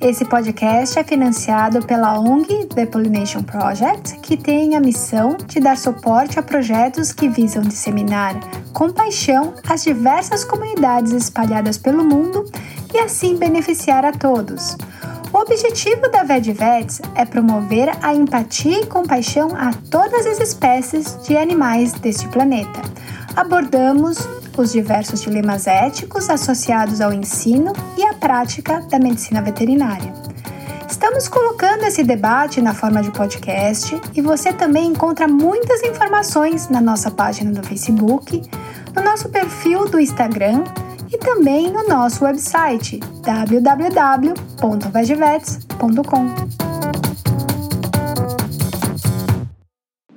Esse podcast é financiado pela ONG The Pollination Project, que tem a missão de dar suporte a projetos que visam disseminar com paixão as diversas comunidades espalhadas pelo mundo e assim beneficiar a todos. O objetivo da VetVets é promover a empatia e compaixão a todas as espécies de animais deste planeta. Abordamos os diversos dilemas éticos associados ao ensino e à prática da medicina veterinária. Estamos colocando esse debate na forma de podcast e você também encontra muitas informações na nossa página do Facebook, no nosso perfil do Instagram e também no nosso website www.vegevets.com.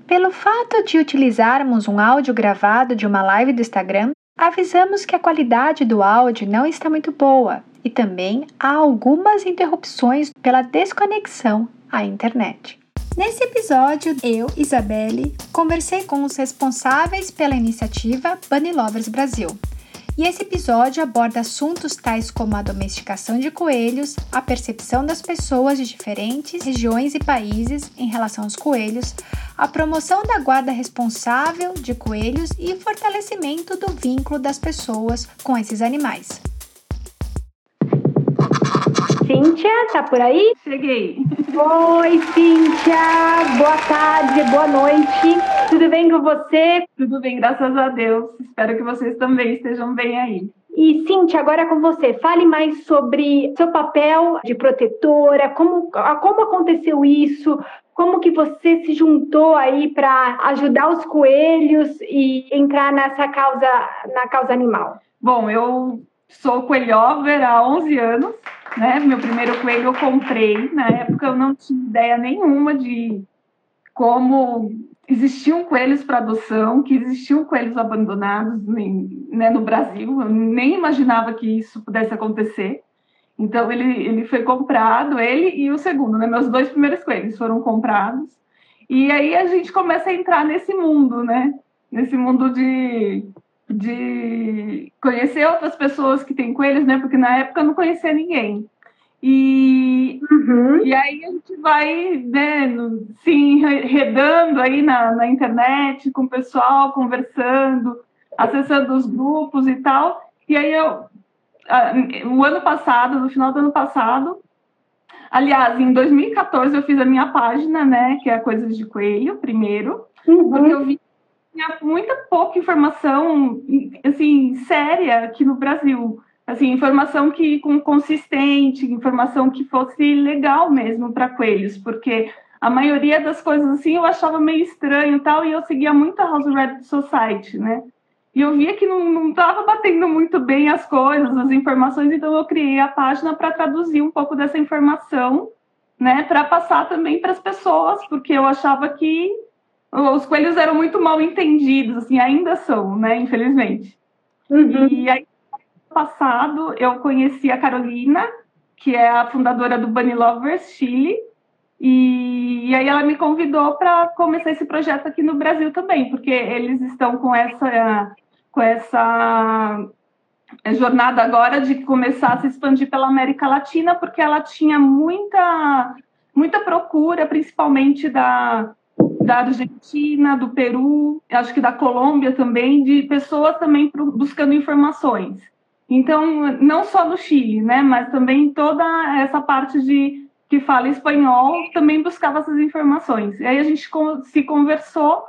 Pelo fato de utilizarmos um áudio gravado de uma live do Instagram, avisamos que a qualidade do áudio não está muito boa e também há algumas interrupções pela desconexão à internet. Nesse episódio, eu, Isabelle, conversei com os responsáveis pela iniciativa Bunny Lovers Brasil. E esse episódio aborda assuntos tais como a domesticação de coelhos, a percepção das pessoas de diferentes regiões e países em relação aos coelhos, a promoção da guarda responsável de coelhos e fortalecimento do vínculo das pessoas com esses animais. Cíntia, tá por aí? Cheguei. Oi, Cíntia. Boa tarde, boa noite. Tudo bem com você? Tudo bem, graças a Deus. Espero que vocês também estejam bem aí. E Cintia, agora é com você. Fale mais sobre seu papel de protetora, como, como aconteceu isso, como que você se juntou aí para ajudar os coelhos e entrar nessa causa, na causa animal? Bom, eu sou coelhover há 11 anos, né? Meu primeiro coelho eu comprei, na época eu não tinha ideia nenhuma de como existiam coelhos para adoção, que existiam coelhos abandonados né, no Brasil, eu nem imaginava que isso pudesse acontecer. Então ele, ele foi comprado, ele e o segundo, né? Meus dois primeiros coelhos foram comprados. E aí a gente começa a entrar nesse mundo, né? Nesse mundo de, de conhecer outras pessoas que têm coelhos, né? Porque na época eu não conhecia ninguém. E, uhum. e aí a gente vai né, se enredando aí na, na internet com o pessoal, conversando, acessando os grupos e tal. E aí eu, o ano passado, no final do ano passado, aliás, em 2014 eu fiz a minha página, né, que é Coisas de Coelho, primeiro, uhum. porque eu vi que tinha muita pouca informação, assim, séria aqui no Brasil assim, informação que com consistente, informação que fosse legal mesmo para coelhos, porque a maioria das coisas assim eu achava meio estranho e tal, e eu seguia muito a House Red Society, né? E eu via que não estava batendo muito bem as coisas, as informações, então eu criei a página para traduzir um pouco dessa informação, né, para passar também para as pessoas, porque eu achava que os coelhos eram muito mal entendidos, assim, ainda são, né, infelizmente. Uhum. E aí passado, eu conheci a Carolina, que é a fundadora do Bunny Lovers Chile, e, aí ela me convidou para começar esse projeto aqui no Brasil também, porque eles estão com essa com essa jornada agora de começar a se expandir pela América Latina, porque ela tinha muita muita procura, principalmente da da Argentina, do Peru, acho que da Colômbia também, de pessoas também buscando informações. Então, não só no Chile, né, mas também toda essa parte de que fala espanhol também buscava essas informações. E aí a gente se conversou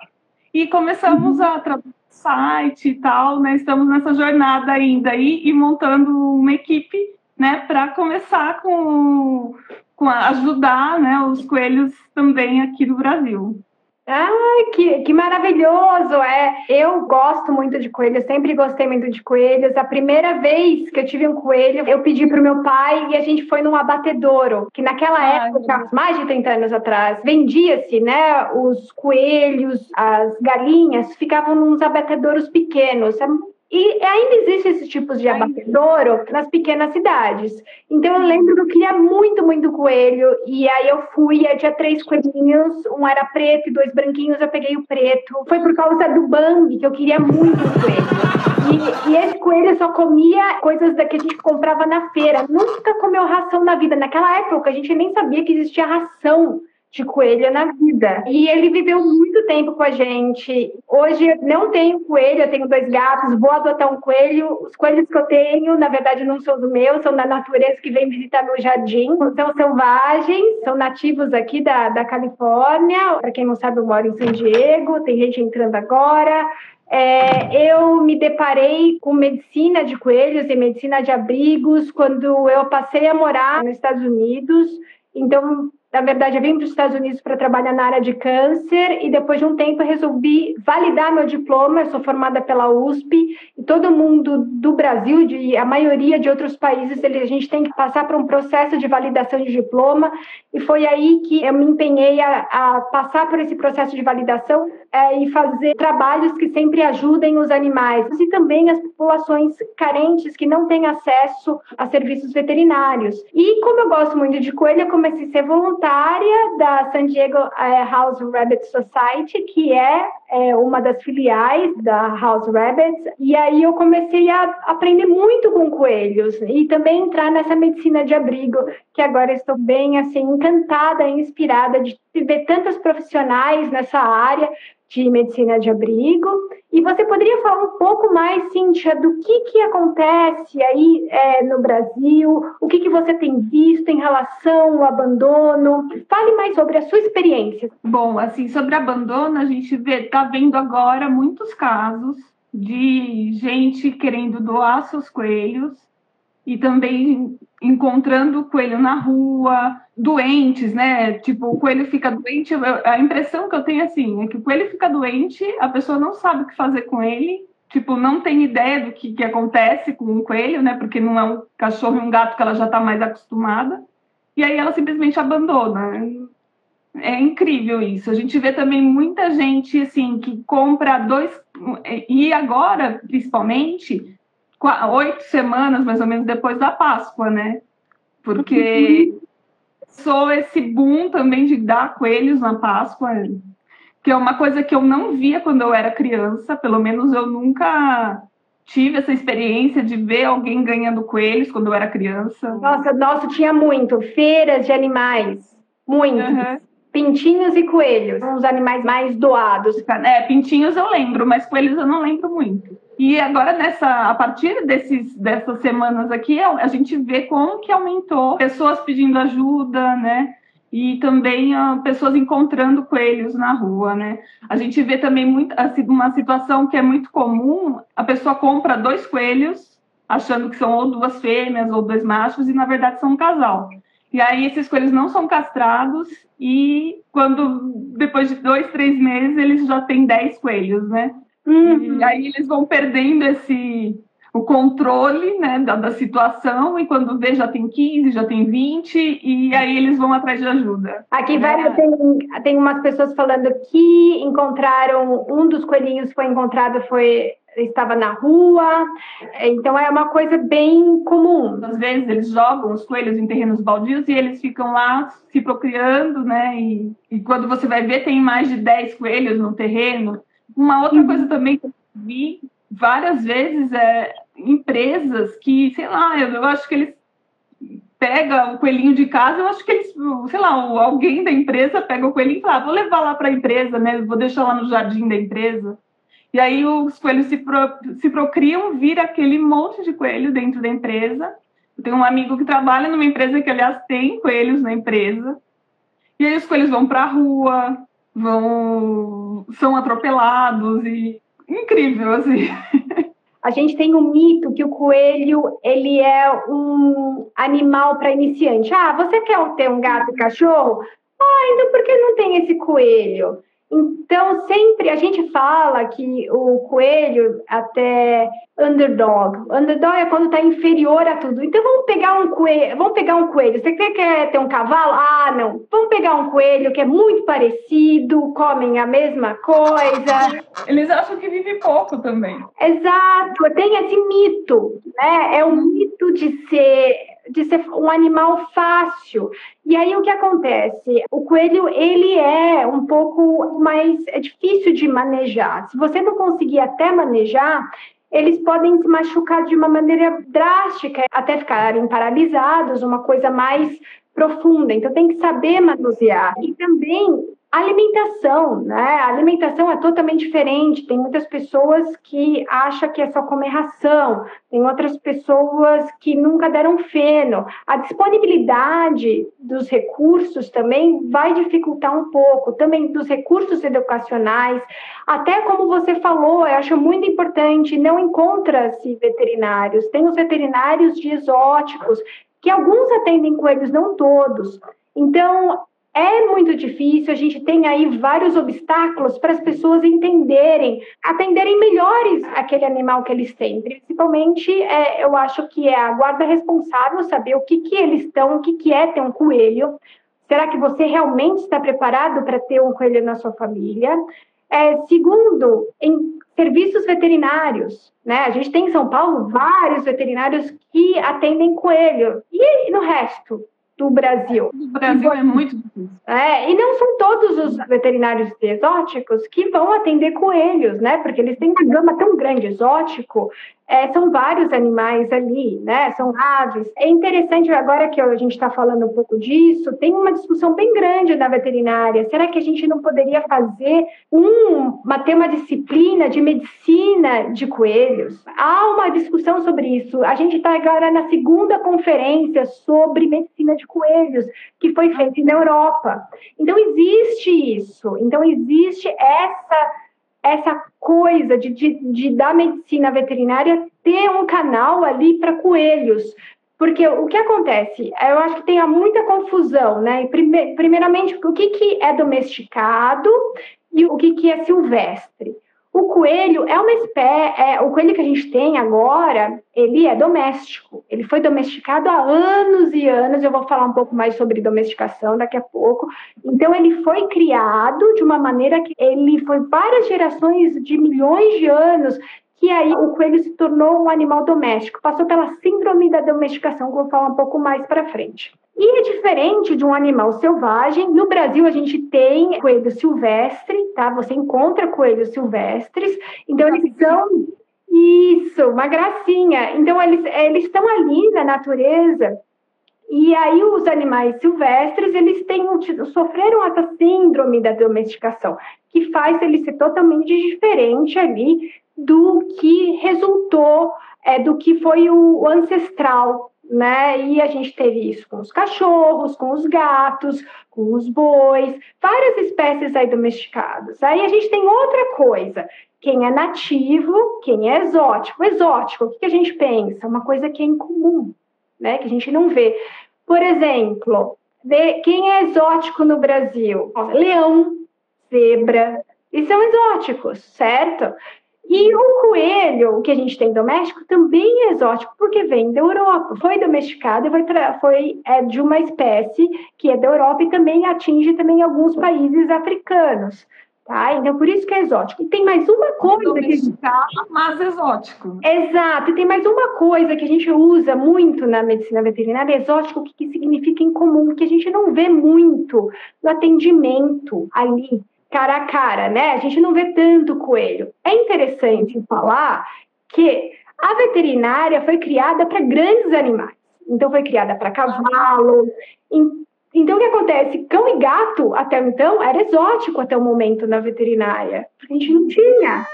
e começamos uhum. a traduzir site e tal, né? Estamos nessa jornada ainda aí e montando uma equipe, né, para começar com, com ajudar, né, os coelhos também aqui no Brasil. Ai, que, que maravilhoso! É, eu gosto muito de coelhos, sempre gostei muito de coelhos. A primeira vez que eu tive um coelho, eu pedi para o meu pai e a gente foi num abatedouro, que naquela Ai, época, mais de 30 anos atrás, vendia-se, né? Os coelhos, as galinhas ficavam nos abatedouros pequenos. E ainda existe esses tipos de abatedouro nas pequenas cidades. Então eu lembro que eu queria muito, muito coelho. E aí eu fui, eu tinha três coelhinhos, um era preto e dois branquinhos, eu peguei o preto. Foi por causa do Bambi que eu queria muito coelho. E, e esse coelho só comia coisas da que a gente comprava na feira. Nunca comeu ração na vida. Naquela época a gente nem sabia que existia ração de coelho na vida. E ele viveu muito tempo com a gente. Hoje eu não tenho coelho, eu tenho dois gatos, vou adotar um coelho. Os coelhos que eu tenho, na verdade, não são os meus, são da natureza que vem visitar meu jardim. São selvagens, são nativos aqui da, da Califórnia. Para quem não sabe, eu moro em San Diego, tem gente entrando agora. É, eu me deparei com medicina de coelhos e medicina de abrigos quando eu passei a morar nos Estados Unidos. Então, na verdade, eu vim para os Estados Unidos para trabalhar na área de câncer e depois de um tempo resolvi validar meu diploma. Eu sou formada pela USP e todo mundo do Brasil, de, a maioria de outros países, ele, a gente tem que passar por um processo de validação de diploma e foi aí que eu me empenhei a, a passar por esse processo de validação é, e fazer trabalhos que sempre ajudem os animais e também as populações carentes que não têm acesso a serviços veterinários. E como eu gosto muito de coelho, eu comecei a ser voluntária da San Diego é, House Rabbit Society, que é, é uma das filiais da House Rabbits. E aí eu comecei a aprender muito com coelhos e também entrar nessa medicina de abrigo, que agora estou bem assim encantada, inspirada de ver tantos profissionais nessa área de medicina de abrigo. E você poderia falar um pouco mais, Cíntia, do que, que acontece aí é, no Brasil, o que, que você tem visto em relação ao abandono? Fale mais sobre a sua experiência. Bom, assim, sobre abandono, a gente está vendo agora muitos casos de gente querendo doar seus coelhos e também encontrando o coelho na rua, doentes, né? Tipo, o coelho fica doente. A impressão que eu tenho assim é que o coelho fica doente, a pessoa não sabe o que fazer com ele, tipo, não tem ideia do que, que acontece com o coelho, né? Porque não é um cachorro e um gato que ela já está mais acostumada. E aí ela simplesmente abandona. É incrível isso. A gente vê também muita gente assim que compra dois e agora, principalmente, oito semanas mais ou menos depois da Páscoa, né? Porque sou esse boom também de dar coelhos na Páscoa, que é uma coisa que eu não via quando eu era criança, pelo menos eu nunca tive essa experiência de ver alguém ganhando coelhos quando eu era criança. Nossa, nossa, tinha muito. Feiras de animais. Muito. Uhum. Pintinhos e coelhos, são os animais mais doados. É, pintinhos eu lembro, mas coelhos eu não lembro muito. E agora, nessa, a partir desses, dessas semanas aqui, a gente vê como que aumentou pessoas pedindo ajuda, né? E também uh, pessoas encontrando coelhos na rua, né? A gente vê também muito, assim, uma situação que é muito comum: a pessoa compra dois coelhos, achando que são ou duas fêmeas ou dois machos, e na verdade são um casal. E aí esses coelhos não são castrados e quando depois de dois, três meses eles já têm dez coelhos, né? Uhum. E aí eles vão perdendo esse o controle né, da, da, situação e quando vê já tem 15, já tem 20 e aí eles vão atrás de ajuda. Aqui vai, tem, tem umas pessoas falando que encontraram, um dos coelhinhos foi encontrado, foi estava na rua, então é uma coisa bem comum. Às vezes eles jogam os coelhos em terrenos baldios e eles ficam lá se procriando, né? E, e quando você vai ver, tem mais de 10 coelhos no terreno. Uma outra uhum. coisa também que eu vi várias vezes é empresas que, sei lá, eu, eu acho que eles pega o coelhinho de casa, eu acho que eles, sei lá, alguém da empresa pega o coelhinho e fala, ah, vou levar lá para a empresa, né? Vou deixar lá no jardim da empresa. E aí os coelhos se, pro, se procriam, vira aquele monte de coelho dentro da empresa. Eu tenho um amigo que trabalha numa empresa que, aliás, tem coelhos na empresa. E aí os coelhos vão para a rua, vão são atropelados e incrível assim. A gente tem um mito que o coelho ele é um animal para iniciante. Ah, você quer ter um gato e cachorro? Ah, então por que não tem esse coelho? Então, sempre a gente fala que o coelho até underdog. Underdog é quando está inferior a tudo. Então, vamos pegar um coelho. Vamos pegar um coelho. Você quer ter um cavalo? Ah, não. Vamos pegar um coelho que é muito parecido, comem a mesma coisa. Eles acham que vive pouco também. Exato. Tem esse mito, né? É o mito de ser de ser um animal fácil. E aí o que acontece? O coelho ele é um pouco mais é difícil de manejar. Se você não conseguir até manejar, eles podem se machucar de uma maneira drástica, até ficarem paralisados, uma coisa mais profunda. Então tem que saber manusear. E também Alimentação, né? A alimentação é totalmente diferente. Tem muitas pessoas que acham que é só comer ração, tem outras pessoas que nunca deram feno. A disponibilidade dos recursos também vai dificultar um pouco, também dos recursos educacionais. Até como você falou, eu acho muito importante, não encontra-se veterinários. Tem os veterinários de exóticos, que alguns atendem coelhos, não todos. Então, é muito difícil, a gente tem aí vários obstáculos para as pessoas entenderem, atenderem melhores aquele animal que eles têm. Principalmente, é, eu acho que é a guarda responsável saber o que, que eles estão, o que, que é ter um coelho. Será que você realmente está preparado para ter um coelho na sua família? É, segundo, em serviços veterinários, né? A gente tem em São Paulo vários veterinários que atendem coelho. E no resto? Do Brasil. O Brasil é muito difícil. É, e não são todos os veterinários exóticos que vão atender coelhos, né? Porque eles têm uma gama tão grande exótico é, são vários animais ali, né? São aves. É interessante, agora que a gente está falando um pouco disso, tem uma discussão bem grande na veterinária. Será que a gente não poderia fazer um, uma, ter uma disciplina de medicina de coelhos? Há uma discussão sobre isso. A gente está agora na segunda conferência sobre medicina de coelhos, que foi feita na Europa. Então, existe isso. Então, existe essa essa coisa de, de, de da medicina veterinária ter um canal ali para coelhos. Porque o que acontece? Eu acho que tem muita confusão, né? Primeiramente, o que, que é domesticado e o que, que é silvestre. O coelho é uma espécie, é, o coelho que a gente tem agora, ele é doméstico. Ele foi domesticado há anos e anos. Eu vou falar um pouco mais sobre domesticação daqui a pouco. Então, ele foi criado de uma maneira que ele foi várias gerações de milhões de anos que aí o coelho se tornou um animal doméstico, passou pela síndrome da domesticação, que eu vou falar um pouco mais para frente. E é diferente de um animal selvagem. No Brasil, a gente tem coelho silvestre, tá? Você encontra coelhos silvestres. Então, eles são. Isso, uma gracinha. Então, eles, eles estão ali na natureza. E aí, os animais silvestres, eles têm, sofreram essa síndrome da domesticação, que faz ele ser totalmente diferente ali do que resultou, é, do que foi o ancestral né? E a gente teve isso com os cachorros, com os gatos, com os bois, várias espécies aí domesticadas. Aí a gente tem outra coisa. Quem é nativo, quem é exótico. Exótico, o que a gente pensa? Uma coisa que é incomum, né? Que a gente não vê. Por exemplo, quem é exótico no Brasil? Leão, zebra, e são exóticos, certo? E o coelho, que a gente tem doméstico, também é exótico, porque vem da Europa. Foi domesticado e foi, foi é, de uma espécie que é da Europa e também atinge também alguns países africanos. Tá? Então, por isso que é exótico. E tem mais uma coisa que gente... mas exótico. Exato. E tem mais uma coisa que a gente usa muito na medicina veterinária, exótico, o que, que significa incomum, que a gente não vê muito no atendimento ali cara a cara, né? A gente não vê tanto coelho. É interessante falar que a veterinária foi criada para grandes animais. Então, foi criada para cavalo. Então, o que acontece? Cão e gato, até então, era exótico até o momento na veterinária. Porque a gente não tinha.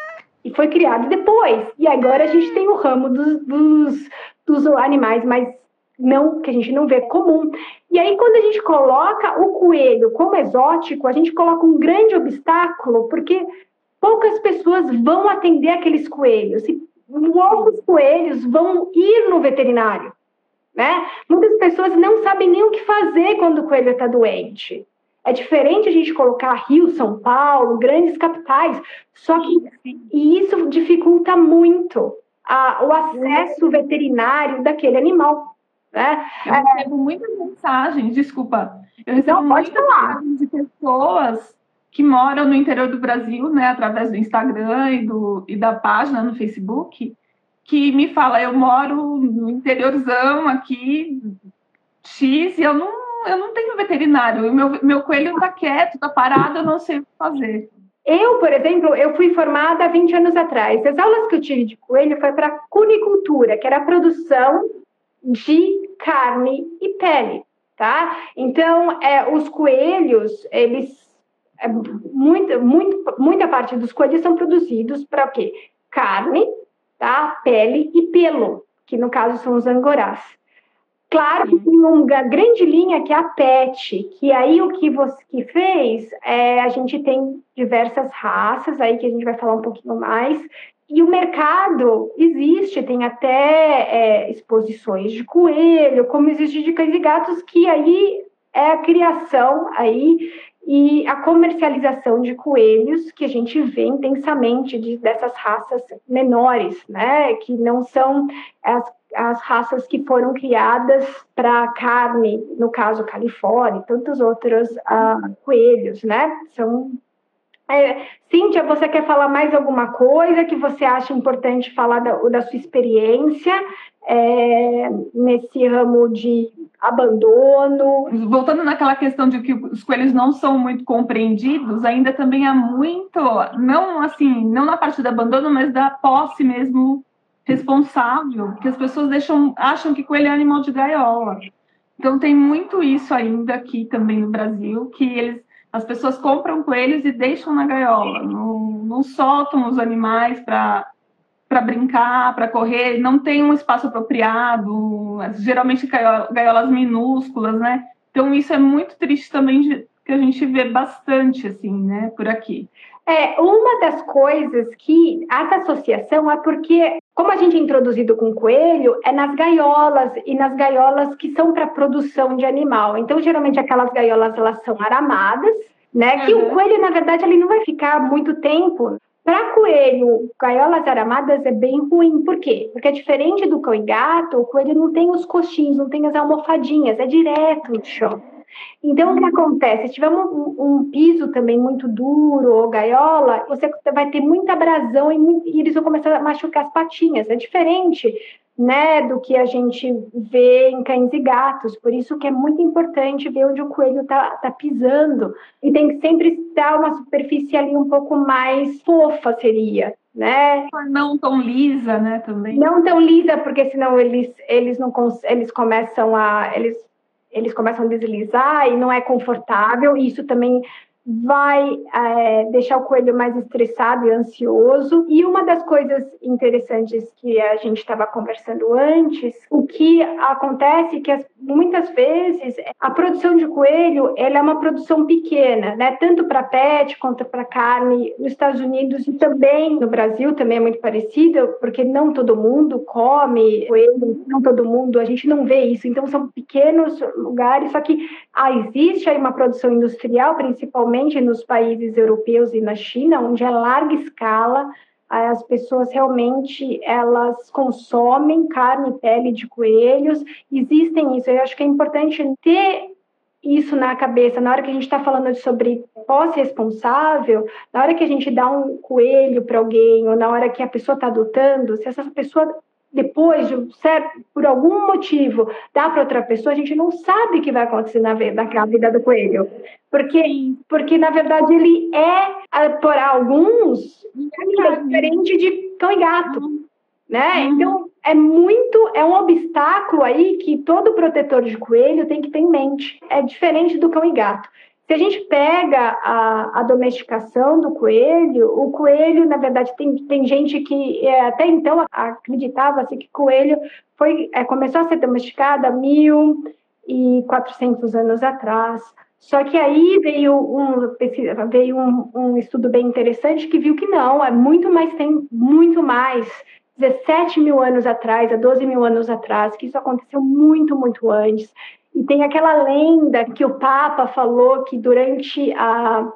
E foi criado depois. E agora a gente tem o ramo dos, dos, dos animais mais não que a gente não vê comum. E aí, quando a gente coloca o coelho como exótico, a gente coloca um grande obstáculo, porque poucas pessoas vão atender aqueles coelhos. E poucos coelhos vão ir no veterinário. Né? Muitas pessoas não sabem nem o que fazer quando o coelho está doente. É diferente a gente colocar Rio, São Paulo, grandes capitais, só que e isso dificulta muito a, o acesso veterinário daquele animal. Né? Eu recebo muitas mensagens, desculpa, eu recebo Não, muitas mensagens de pessoas que moram no interior do Brasil, né, através do Instagram e, do, e da página no Facebook, que me fala, eu moro no interiorzão aqui, X, e eu não, eu não tenho veterinário, meu, meu coelho está quieto, está parado, eu não sei o que fazer. Eu, por exemplo, eu fui formada há 20 anos atrás. As aulas que eu tive de coelho foi para cunicultura, que era a produção de carne e pele, tá? Então, é, os coelhos, eles é, muita, muito, muita parte dos coelhos são produzidos para o quê? Carne, tá? Pele e pelo, que no caso são os angorás. Claro que tem uma grande linha que é a PET, que aí o que você que fez, é, a gente tem diversas raças aí que a gente vai falar um pouquinho mais, e o mercado existe, tem até é, exposições de coelho, como existe de cães e gatos, que aí é a criação aí e a comercialização de coelhos que a gente vê intensamente de, dessas raças menores, né, que não são as, as raças que foram criadas para carne, no caso Califórnia e tantos outros uh, coelhos, né, são é, Cíntia, você quer falar mais alguma coisa que você acha importante falar da, da sua experiência é, nesse ramo de abandono? Voltando naquela questão de que os coelhos não são muito compreendidos, ainda também há muito, não assim, não na parte do abandono, mas da posse mesmo responsável, porque as pessoas deixam, acham que coelho é animal de gaiola. Então tem muito isso ainda aqui também no Brasil, que eles as pessoas compram coelhos e deixam na gaiola, não, não soltam os animais para para brincar, para correr, não tem um espaço apropriado, geralmente gaiolas minúsculas, né? Então isso é muito triste também que a gente vê bastante assim, né, por aqui. É, uma das coisas que essa associação é porque, como a gente é introduzido com coelho, é nas gaiolas e nas gaiolas que são para produção de animal. Então, geralmente aquelas gaiolas elas são aramadas, né? Uhum. Que o coelho, na verdade, ele não vai ficar muito tempo. Para coelho, gaiolas aramadas é bem ruim. Por quê? Porque é diferente do cão e gato, o coelho não tem os coxinhos, não tem as almofadinhas, é direto no chão. Então, o que acontece? Se tiver um, um, piso também muito duro ou gaiola, você vai ter muita abrasão e, e, eles vão começar a machucar as patinhas. É diferente né, do que a gente vê em cães e gatos. Por isso que é muito importante ver onde o coelho está tá pisando. E tem que sempre estar uma superfície ali um pouco mais fofa, seria. Né? Não tão lisa, né, também. Não tão lisa, porque senão eles, eles não eles começam a eles eles começam a deslizar e não é confortável. Isso também vai é, deixar o coelho mais estressado e ansioso. E uma das coisas interessantes que a gente estava conversando antes, o que acontece é que as, muitas vezes a produção de coelho ela é uma produção pequena, né? Tanto para pet quanto para carne nos Estados Unidos e também no Brasil também é muito parecido, porque não todo mundo come coelho, não todo mundo, a gente não vê isso. Então são pequenos lugares, só que ah, existe aí uma produção industrial, principalmente principalmente nos países europeus e na China, onde é larga escala, as pessoas realmente elas consomem carne e pele de coelhos. Existem isso. Eu acho que é importante ter isso na cabeça na hora que a gente está falando sobre posse responsável, na hora que a gente dá um coelho para alguém ou na hora que a pessoa está adotando, se essa pessoa depois, de, certo, por algum motivo, dá para outra pessoa, a gente não sabe o que vai acontecer na, na vida do coelho. Porque, porque, na verdade, ele é, por alguns, é diferente de cão e gato. Uhum. Né? Uhum. Então, é muito, é um obstáculo aí que todo protetor de coelho tem que ter em mente. É diferente do cão e gato. Se a gente pega a, a domesticação do coelho, o coelho, na verdade, tem, tem gente que é, até então acreditava-se que coelho foi, é, começou a ser domesticado há 1.400 anos atrás. Só que aí veio um, veio um, um estudo bem interessante que viu que não, é muito mais, tem muito mais 17 mil anos atrás, a 12 mil anos atrás, que isso aconteceu muito, muito antes. E tem aquela lenda que o Papa falou que durante a,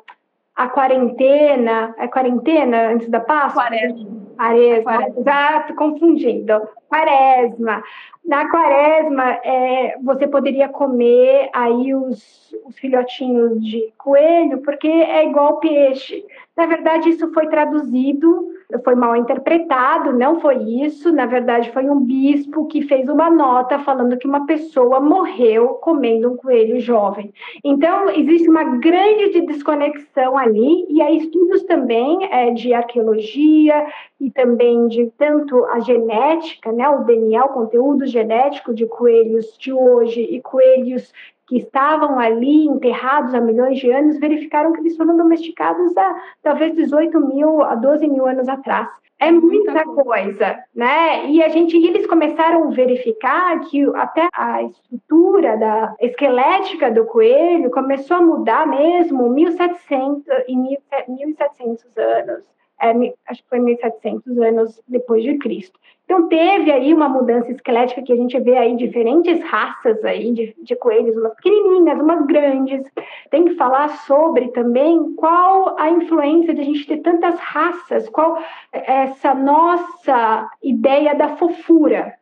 a quarentena, é quarentena antes da Páscoa? Quaresma. Quaresma, exato, confundindo. Quaresma. Na quaresma, é, você poderia comer aí os, os filhotinhos de coelho, porque é igual peixe. Na verdade, isso foi traduzido, foi mal interpretado, não foi isso. Na verdade, foi um bispo que fez uma nota falando que uma pessoa morreu comendo um coelho jovem. Então, existe uma grande desconexão ali, e há estudos também é, de arqueologia e também de tanto a genética, né, o DNA, o conteúdo genético de coelhos de hoje e coelhos que estavam ali enterrados há milhões de anos verificaram que eles foram domesticados há talvez 18 mil a 12 mil anos atrás. É muita coisa, né? E a gente, e eles começaram a verificar que até a estrutura da esquelética do coelho começou a mudar mesmo 1700 e 1700 anos é, acho que foi 1700 anos depois de Cristo. Então teve aí uma mudança esquelética que a gente vê aí diferentes raças aí de, de coelhos, umas pequenininhas, umas grandes. Tem que falar sobre também qual a influência de a gente ter tantas raças, qual essa nossa ideia da fofura.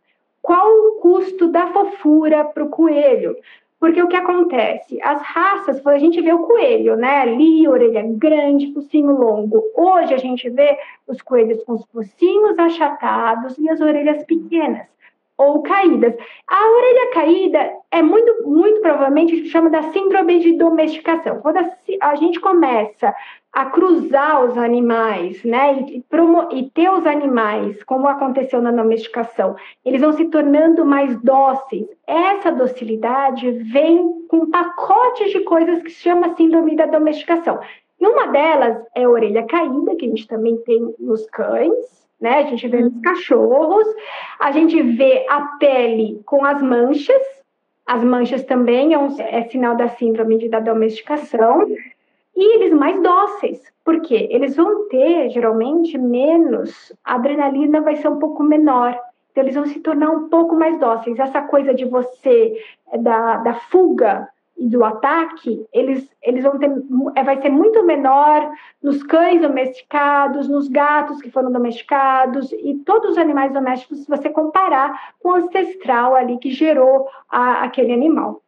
Qual o custo da fofura para o coelho? Porque o que acontece? As raças, a gente vê o coelho, né? Ali, orelha grande, focinho longo. Hoje a gente vê os coelhos com os focinhos achatados e as orelhas pequenas ou caídas. A orelha caída é muito, muito provavelmente a gente chama da síndrome de domesticação. Quando a, a gente começa a cruzar os animais, né, e, e, ter os animais, como aconteceu na domesticação, eles vão se tornando mais dóceis. Essa docilidade vem com um pacote de coisas que se chama síndrome da domesticação. E uma delas é a orelha caída, que a gente também tem nos cães, né? A gente vê nos uhum. cachorros, a gente vê a pele com as manchas, as manchas também é, um, é sinal da síndrome da domesticação, e eles mais dóceis, porque eles vão ter geralmente menos, a adrenalina vai ser um pouco menor, então eles vão se tornar um pouco mais dóceis. Essa coisa de você, da, da fuga, e do ataque, eles, eles vão ter, é, vai ser muito menor nos cães domesticados, nos gatos que foram domesticados e todos os animais domésticos, se você comparar com o ancestral ali que gerou a, aquele animal.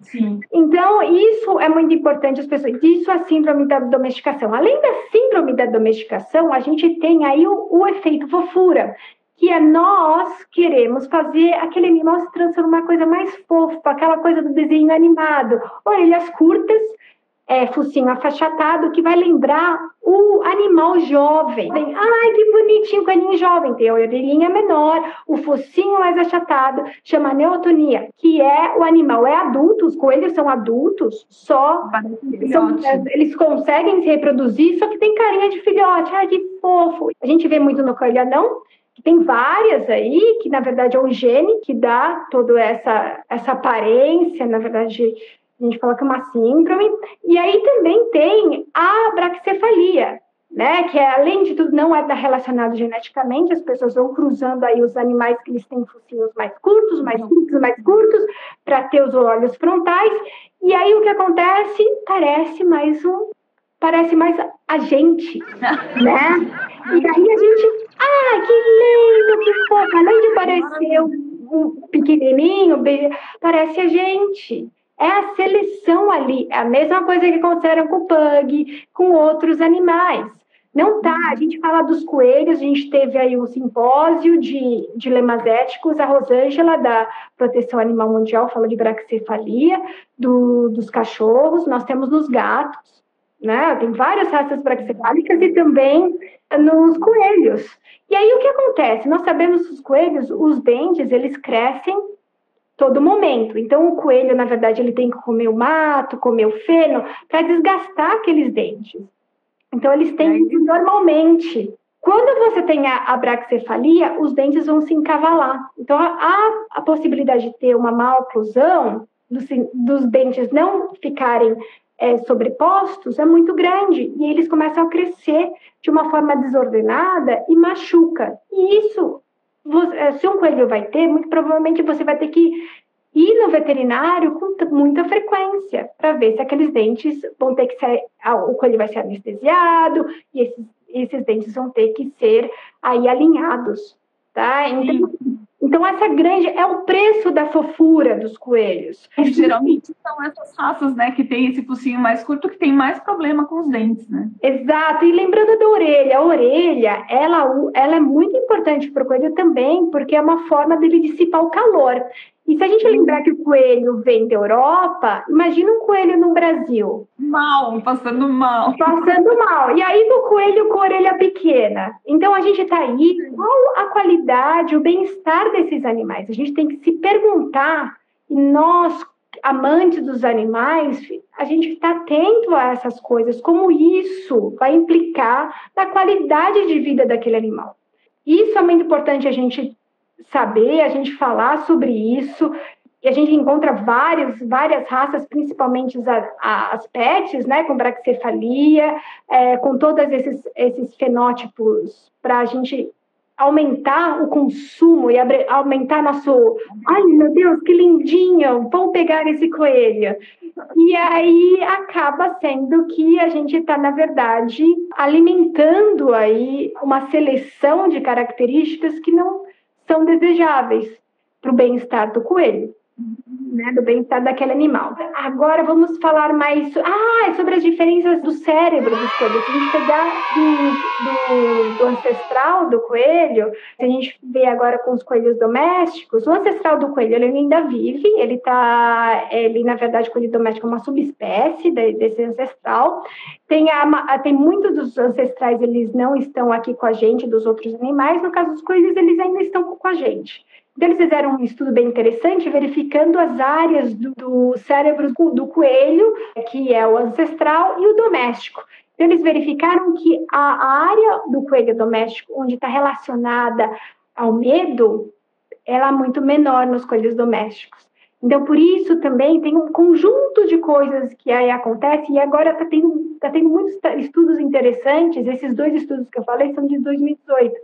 Sim. Então, isso é muito importante as pessoas. Isso é a síndrome da domesticação. Além da síndrome da domesticação, a gente tem aí o, o efeito fofura, que é nós queremos fazer aquele animal se transformar uma coisa mais fofa, aquela coisa do desenho animado, orelhas curtas, é, focinho afachatado, que vai lembrar o animal jovem. Ai, que bonitinho, caninho jovem. Tem a orelhinha menor, o focinho mais achatado, chama neotonia, que é o animal é adulto, os coelhos são adultos, só são, é, eles conseguem se reproduzir, só que tem carinha de filhote. Ai, que fofo. A gente vê muito no coelho não tem várias aí, que na verdade é o gene que dá toda essa, essa aparência, na verdade, a gente fala que é uma síndrome. E aí também tem a braquicefalia, né? Que é, além de tudo não é relacionado geneticamente, as pessoas vão cruzando aí os animais que eles têm focinhos mais curtos, mais curtos, mais curtos, para ter os olhos frontais. E aí o que acontece? Parece mais um parece mais a gente, né? E aí a gente, ah, que lindo, que fofo, além de parecer um pequenininho, parece a gente. É a seleção ali, é a mesma coisa que aconteceram com o pug, com outros animais. Não tá, a gente fala dos coelhos, a gente teve aí um simpósio de dilemas éticos, a Rosângela, da Proteção Animal Mundial, fala de braquicefalia, do, dos cachorros, nós temos nos gatos, né? Tem várias raças braquicefálicas e também nos coelhos. E aí o que acontece? Nós sabemos que os coelhos, os dentes, eles crescem todo momento. Então o coelho, na verdade, ele tem que comer o mato, comer o feno para desgastar aqueles dentes. Então eles têm normalmente. Quando você tem a, a braquicefalia, os dentes vão se encavalar. Então há a possibilidade de ter uma má oclusão dos, dos dentes não ficarem é, sobrepostos é muito grande e eles começam a crescer de uma forma desordenada e machuca. E isso, você, é, se um coelho vai ter, muito provavelmente você vai ter que ir no veterinário com muita frequência para ver se aqueles dentes vão ter que ser, o coelho vai ser anestesiado e esses, esses dentes vão ter que ser aí alinhados, tá? Então, então, essa grande é o preço da fofura dos coelhos. E, geralmente são essas raças, né, que tem esse focinho mais curto, que tem mais problema com os dentes, né? Exato. E lembrando da orelha, a orelha, ela, ela é muito importante para o coelho também, porque é uma forma dele dissipar o calor. E se a gente lembrar que o coelho vem da Europa, imagina um coelho no Brasil. Mal, passando mal. Passando mal. E aí do coelho com orelha pequena. Então a gente está aí, qual a qualidade, o bem-estar desses animais? A gente tem que se perguntar, e nós, amantes dos animais, a gente está atento a essas coisas, como isso vai implicar na qualidade de vida daquele animal. Isso é muito importante a gente saber, a gente falar sobre isso. E a gente encontra várias, várias raças, principalmente as, as pets, né, com braxicefalia, é, com todos esses, esses fenótipos, para a gente aumentar o consumo e abrir, aumentar nosso. Ai, meu Deus, que lindinho! Vou pegar esse coelho. E aí acaba sendo que a gente está, na verdade, alimentando aí uma seleção de características que não são desejáveis para o bem-estar do coelho, né, do bem-estar daquele animal. Agora vamos falar mais ah, sobre as diferenças do cérebro dos coelhos. Se a gente pegar do, do, do, ancestral do coelho, se a gente vê agora com os coelhos domésticos, o ancestral do coelho ele ainda vive, ele tá, ele na verdade o coelho doméstico é uma subespécie desse ancestral. Tem, a, tem muitos dos ancestrais eles não estão aqui com a gente, dos outros animais. No caso dos coelhos, eles ainda estão com a gente. Eles fizeram um estudo bem interessante, verificando as áreas do, do cérebro do coelho, que é o ancestral, e o doméstico. Então, eles verificaram que a área do coelho doméstico, onde está relacionada ao medo, ela é muito menor nos coelhos domésticos. Então, por isso também tem um conjunto de coisas que aí acontece, e agora está tendo, tá tendo muitos estudos interessantes. Esses dois estudos que eu falei são de 2018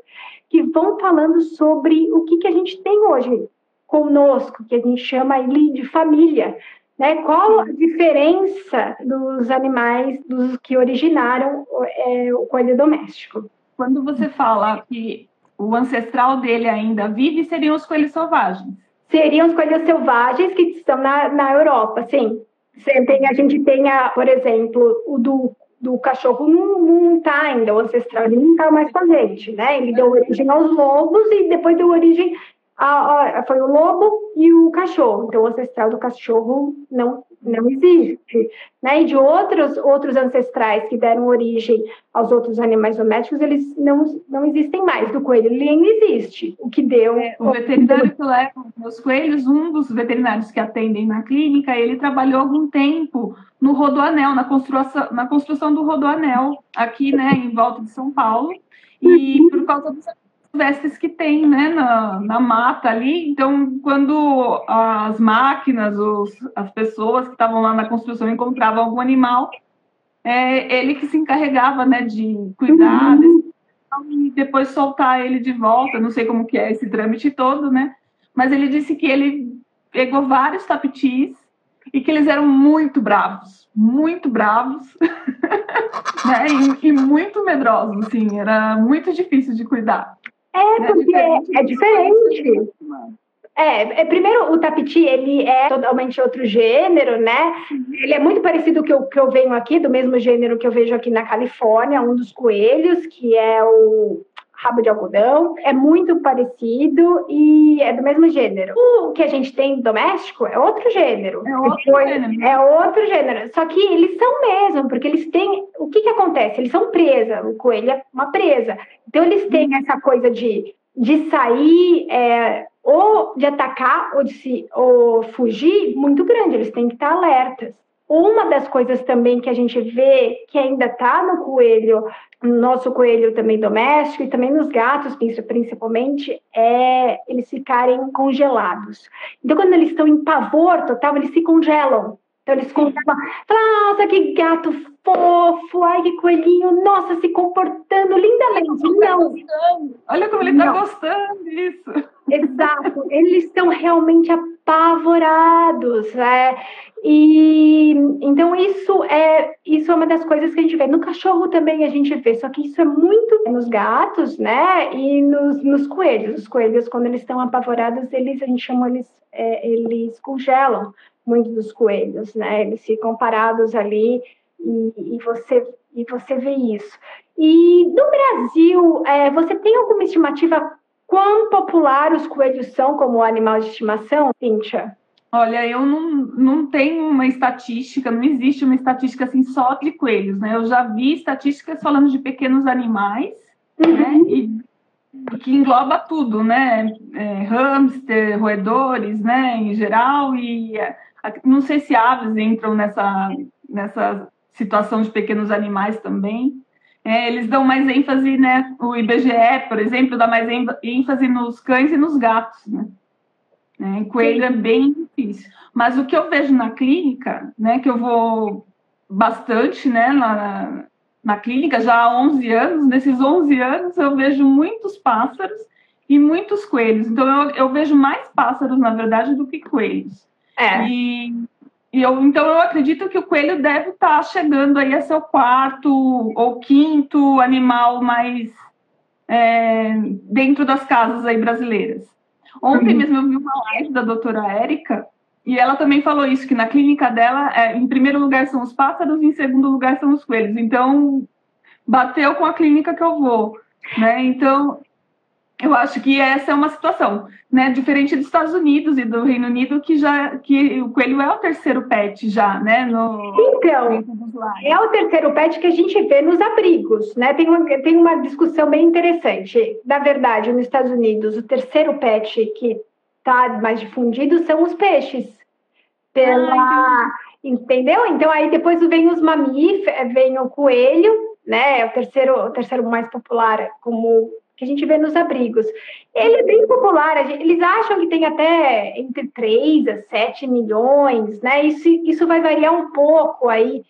que vão falando sobre o que, que a gente tem hoje conosco, que a gente chama de família. Né? Qual a diferença dos animais dos que originaram é, o coelho doméstico? Quando você fala que o ancestral dele ainda vive, seriam os coelhos selvagens? Seriam os coelhos selvagens que estão na, na Europa, sim. Tem, a gente tem, a, por exemplo, o do do cachorro não está ainda, o ancestral ele não está mais com a gente, né? Ele deu origem aos lobos e depois deu origem a, a, foi o lobo e o cachorro. Então, o ancestral do cachorro não, não existe. Né? E de outros, outros ancestrais que deram origem aos outros animais domésticos, eles não, não existem mais. Do coelho, ele ainda existe. O que deu. É, o veterinário que leva os coelhos, um dos veterinários que atendem na clínica, ele trabalhou algum tempo no Rodoanel, na construção, na construção do Rodoanel, aqui né, em volta de São Paulo. E por causa dos vestes que tem né, na, na mata ali. Então, quando as máquinas, os, as pessoas que estavam lá na construção encontravam algum animal, é ele que se encarregava né, de cuidar uhum. e depois soltar ele de volta. Não sei como que é esse trâmite todo, né? Mas ele disse que ele pegou vários tapetis e que eles eram muito bravos, muito bravos, né? E, e, muito medrosos, assim, era muito difícil de cuidar. É, né, porque é diferente. É, é, primeiro, o tapiti, ele é totalmente outro gênero, né? Ele é muito parecido com o que eu, que eu venho aqui, do mesmo gênero que eu vejo aqui na Califórnia, um dos coelhos, que é o rabo de algodão, é muito parecido e é do mesmo gênero. O que a gente tem doméstico é outro gênero. É outro Depois, gênero. É outro gênero. Só que eles são mesmo, porque eles têm. O que, que acontece? Eles são presa. O coelho é uma presa. Então eles têm uhum. essa coisa de, de sair. É, ou de atacar ou de se, ou fugir muito grande, eles têm que estar alertas. Uma das coisas também que a gente vê que ainda está no coelho, no nosso coelho também doméstico e também nos gatos, principalmente, é eles ficarem congelados. Então, quando eles estão em pavor total, eles se congelam. Então eles contavam, nossa, que gato fofo, ai que coelhinho, nossa, se comportando lindamente. Tá não. Olha como ele está gostando disso. Exato, eles estão realmente apavorados. É. E então isso é isso é uma das coisas que a gente vê. No cachorro também a gente vê, só que isso é muito nos gatos, né? E nos, nos coelhos. Os coelhos, quando eles estão apavorados, eles a gente chama eles, é, eles congelam muito dos coelhos, né? Eles ficam parados ali e, e você e você vê isso. E no Brasil, é, você tem alguma estimativa quão popular os coelhos são como animal de estimação, Cíntia? Olha, eu não, não tenho uma estatística, não existe uma estatística assim só de coelhos, né? Eu já vi estatísticas falando de pequenos animais, uhum. né? E que engloba tudo, né? É, hamster, roedores, né? Em geral, e não sei se aves entram nessa, nessa situação de pequenos animais também. É, eles dão mais ênfase, né? O IBGE, por exemplo, dá mais ênfase nos cães e nos gatos, né? Né? Coelho é bem difícil. Mas o que eu vejo na clínica, né, que eu vou bastante né, na, na clínica já há 11 anos, nesses 11 anos eu vejo muitos pássaros e muitos coelhos. Então eu, eu vejo mais pássaros, na verdade, do que coelhos. É. E, e eu, então eu acredito que o coelho deve estar chegando aí a seu quarto ou quinto animal mais é, dentro das casas aí brasileiras. Ontem uhum. mesmo eu vi uma live da doutora Érica e ela também falou isso, que na clínica dela, é, em primeiro lugar são os pássaros e em segundo lugar são os coelhos. Então, bateu com a clínica que eu vou. Né? Então, eu acho que essa é uma situação, né? Diferente dos Estados Unidos e do Reino Unido, que já que o coelho é o terceiro pet já, né? No, então, é o terceiro pet que a gente vê nos abrigos, né? Tem uma, tem uma discussão bem interessante. Na verdade, nos Estados Unidos, o terceiro pet que está mais difundido são os peixes. Pela, Ai, entendeu? Então aí depois vem os mamíferos, vem o coelho, né? O terceiro, o terceiro mais popular como que a gente vê nos abrigos. Ele é bem popular, eles acham que tem até entre 3 a 7 milhões, né? Isso, isso vai variar um pouco aí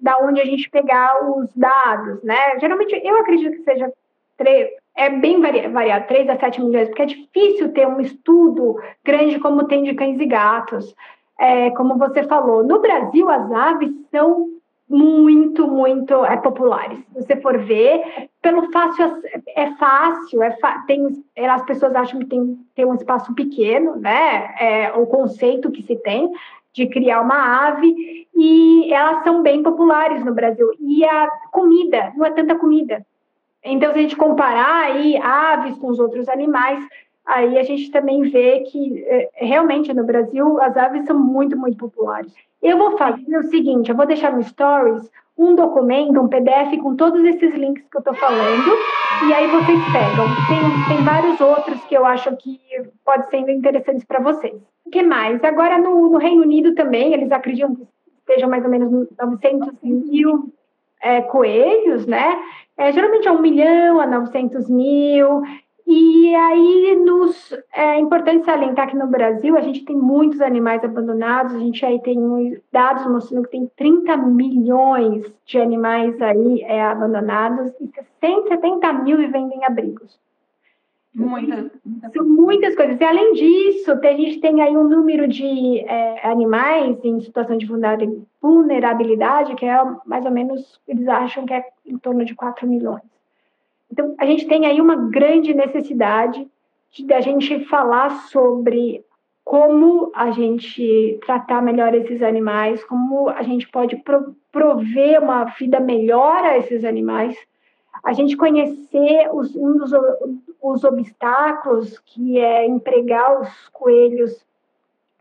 da onde a gente pegar os dados, né? Geralmente eu acredito que seja 3, é bem variado, 3 a 7 milhões, porque é difícil ter um estudo grande como tem de cães e gatos. É, como você falou, no Brasil as aves são muito, muito é, populares. Se você for ver, pelo fácil, é fácil, é tem, as pessoas acham que tem, tem um espaço pequeno, né? É, o conceito que se tem de criar uma ave, e elas são bem populares no Brasil. E a comida, não é tanta comida. Então, se a gente comparar aí aves com os outros animais, aí a gente também vê que é, realmente no Brasil as aves são muito, muito populares. Eu vou fazer o seguinte, eu vou deixar no Stories um documento, um PDF com todos esses links que eu estou falando, e aí vocês pegam. Tem, tem vários outros que eu acho que pode ser interessantes para vocês. O que mais? Agora, no, no, Reino Unido também, eles acreditam que estejam mais ou menos 900 mil é, coelhos, né? É, geralmente é 1 milhão a 900 mil, e aí nos, é importante salientar que no Brasil a gente tem muitos animais abandonados, a gente aí tem dados mostrando que tem 30 milhões de animais aí é, abandonados e 170 mil vivendo em abrigos. Muitas. São muitas coisas. E além disso, a gente tem aí um número de é, animais em situação de vulnerabilidade, que é mais ou menos, eles acham que é em torno de 4 milhões. Então, a gente tem aí uma grande necessidade de a gente falar sobre como a gente tratar melhor esses animais, como a gente pode pro, prover uma vida melhor a esses animais, a gente conhecer os, um dos os obstáculos que é empregar os coelhos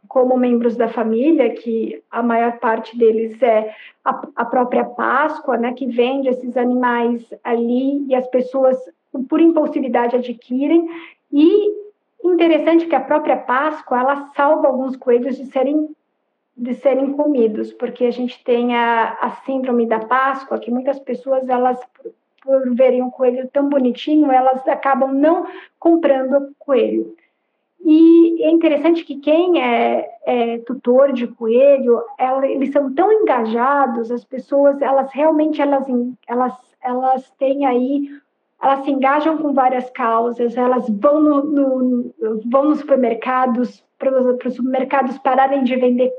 como membros da família, que a maior parte deles é a, a própria Páscoa, né, que vende esses animais ali e as pessoas, por impulsividade, adquirem. E interessante que a própria Páscoa, ela salva alguns coelhos de serem de serem comidos, porque a gente tem a, a síndrome da Páscoa, que muitas pessoas, elas, por, verem um coelho tão bonitinho, elas acabam não comprando coelho. E é interessante que quem é, é tutor de coelho, ela, eles são tão engajados, as pessoas, elas realmente, elas, elas, elas têm aí, elas se engajam com várias causas, elas vão, no, no vão nos supermercados, para os supermercados pararem de vender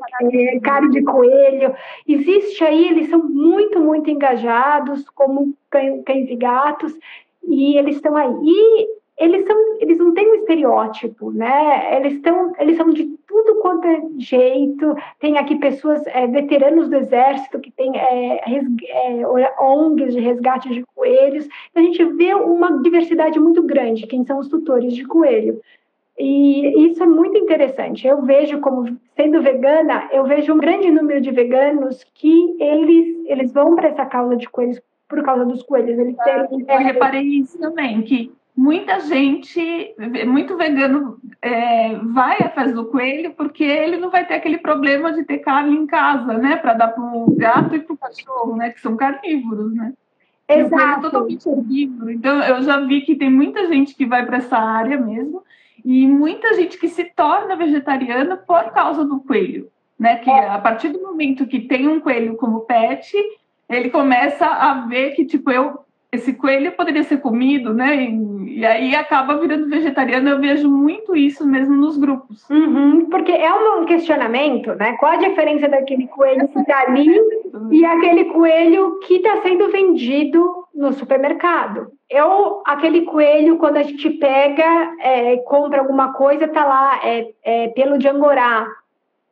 carne de coelho. Existe aí, eles são muito, muito engajados, como cães e gatos, e eles estão aí. E eles são, eles não têm um estereótipo, né? Eles estão, eles são de tudo quanto é jeito. Tem aqui pessoas é, veteranos do exército que tem é, é, ONGs de resgate de coelhos. A gente vê uma diversidade muito grande. Quem são os tutores de coelho? E isso é muito interessante. Eu vejo como sendo vegana, eu vejo um grande número de veganos que eles eles vão para essa causa de coelhos por causa dos coelhos. Eles ah, eu reparei isso também que muita gente, muito vegano, é, vai festa do coelho porque ele não vai ter aquele problema de ter carne em casa, né, para dar para o gato e para o cachorro, né, que são carnívoros, né. Exato. É totalmente herbívoro. Então eu já vi que tem muita gente que vai para essa área mesmo e muita gente que se torna vegetariana por causa do coelho, né? Que a partir do momento que tem um coelho como pet, ele começa a ver que tipo eu esse coelho poderia ser comido, né? E, e, aí acaba virando vegetariano. Eu vejo muito isso mesmo nos grupos. Uhum, porque é um questionamento, né? Qual a diferença daquele coelho que está ali e aquele coelho que está sendo vendido no supermercado? Eu, aquele coelho, quando a gente pega, é, compra alguma coisa, tá lá, é, é pelo de angorá,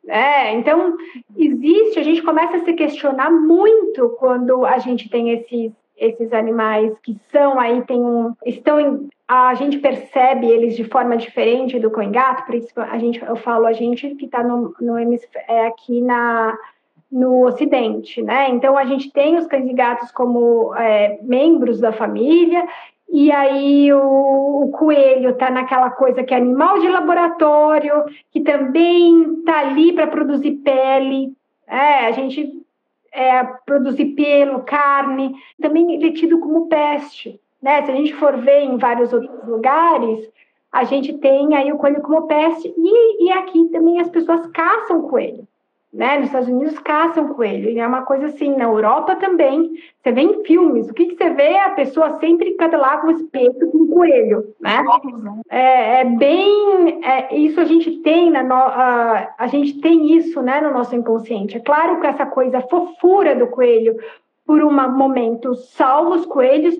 é, então existe, a gente começa a se questionar muito quando a gente tem esses esses animais que são aí tem um estão em, a gente percebe eles de forma diferente do cão gato, por isso a gente eu falo a gente que está no, no é, aqui na no Ocidente, né? Então a gente tem os cães e gatos como é, membros da família e aí o, o coelho está naquela coisa que é animal de laboratório, que também está ali para produzir pele. É, a gente é, produzir pelo, carne, também ele é tido como peste. Né? Se a gente for ver em vários outros lugares, a gente tem aí o coelho como peste, e, e aqui também as pessoas caçam coelho né? Nos Estados Unidos caçam coelho, e é uma coisa assim, na Europa também. Você vê em filmes, o que, que você vê? A pessoa sempre lá com o espeto com coelho, né? É, é bem. É, isso a gente tem na no, a, a gente tem isso né, no nosso inconsciente. É claro que essa coisa fofura do coelho, por um momento, salva os coelhos,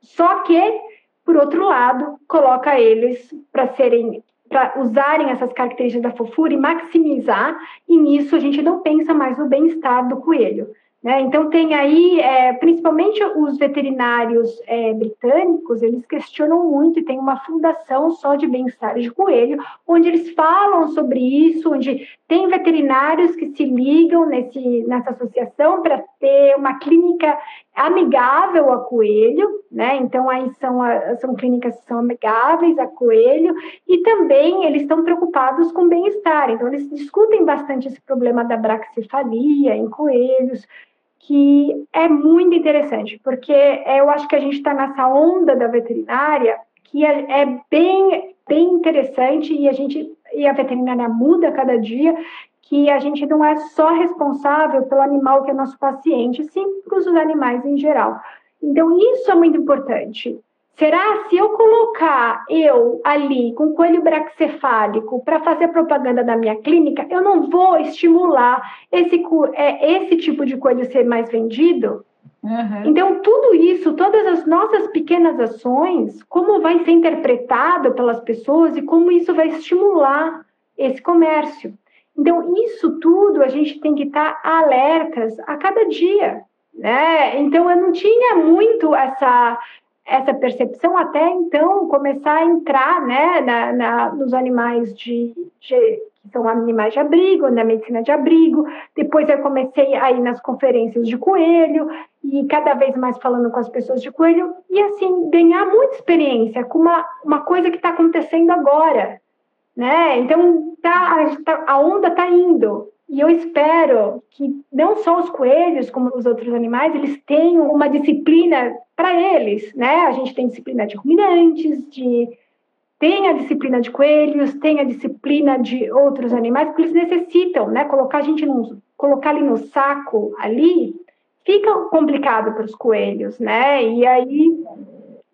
só que, por outro lado, coloca eles para serem para usarem essas características da fofura e maximizar, e nisso a gente não pensa mais no bem-estar do coelho. Né? Então, tem aí, é, principalmente os veterinários é, britânicos, eles questionam muito, e tem uma fundação só de bem-estar de coelho, onde eles falam sobre isso, onde tem veterinários que se ligam nesse, nessa associação para ter uma clínica amigável a coelho, né? Então, aí são, são clínicas que são amigáveis a coelho, e também eles estão preocupados com bem-estar, então, eles discutem bastante esse problema da braxicefalia em coelhos que é muito interessante, porque eu acho que a gente está nessa onda da veterinária que é, é, bem, bem interessante e a gente e a veterinária muda cada dia, que a gente não é só responsável pelo animal que é nosso paciente, sim para os animais em geral. Então isso é muito importante. Será se eu colocar eu ali com coelho braxcefálico para fazer propaganda da minha clínica, eu não vou estimular esse, é, esse tipo de coelho ser mais vendido? Uhum. Então, tudo isso, todas as nossas pequenas ações, como vai ser interpretado pelas pessoas e como isso vai estimular esse comércio. Então, isso tudo a gente tem que estar tá alertas a cada dia. Né? Então, eu não tinha muito essa essa percepção até então começar a entrar né, na, na nos animais de, de, que são animais de abrigo, na medicina de abrigo. Depois eu comecei a ir nas conferências de coelho e cada vez mais falando com as pessoas de coelho e assim ganhar muita experiência com uma, uma coisa que está acontecendo agora, né? Então tá, a, a onda está indo e eu espero que não só os coelhos, como os outros animais, eles tenham uma disciplina para eles, né? A gente tem disciplina de ruminantes, de, tem a disciplina de coelhos, tem a disciplina de outros animais, porque eles necessitam, né? Colocar a gente num, colocar ali no saco ali, fica complicado para os coelhos, né? E aí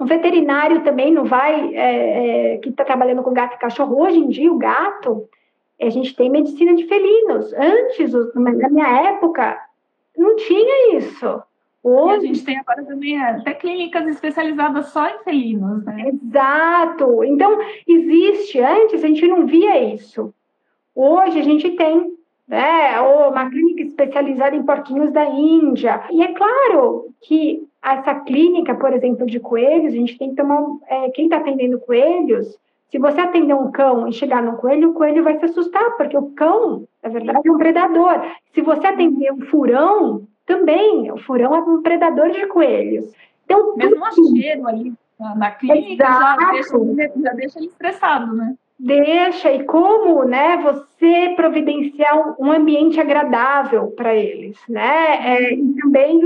o veterinário também não vai, é, é, que está trabalhando com gato e cachorro, hoje em dia o gato, a gente tem medicina de felinos. Antes, na minha época, não tinha isso. Hoje... a gente tem agora também é, até clínicas especializadas só em felinos, né? Exato. Então, existe. Antes a gente não via isso. Hoje a gente tem né? Ou uma clínica especializada em porquinhos da Índia. E é claro que essa clínica, por exemplo, de coelhos, a gente tem que tomar. É, quem está atendendo coelhos, se você atender um cão e chegar no coelho, o coelho vai se assustar, porque o cão, na verdade, é um predador. Se você atender um furão, também, o furão é um predador de coelhos. Então, Mesmo tudo... cheiro ali na clínica já deixa, já deixa ele estressado, né? Deixa, e como né, você providenciar um ambiente agradável para eles, né? É, e também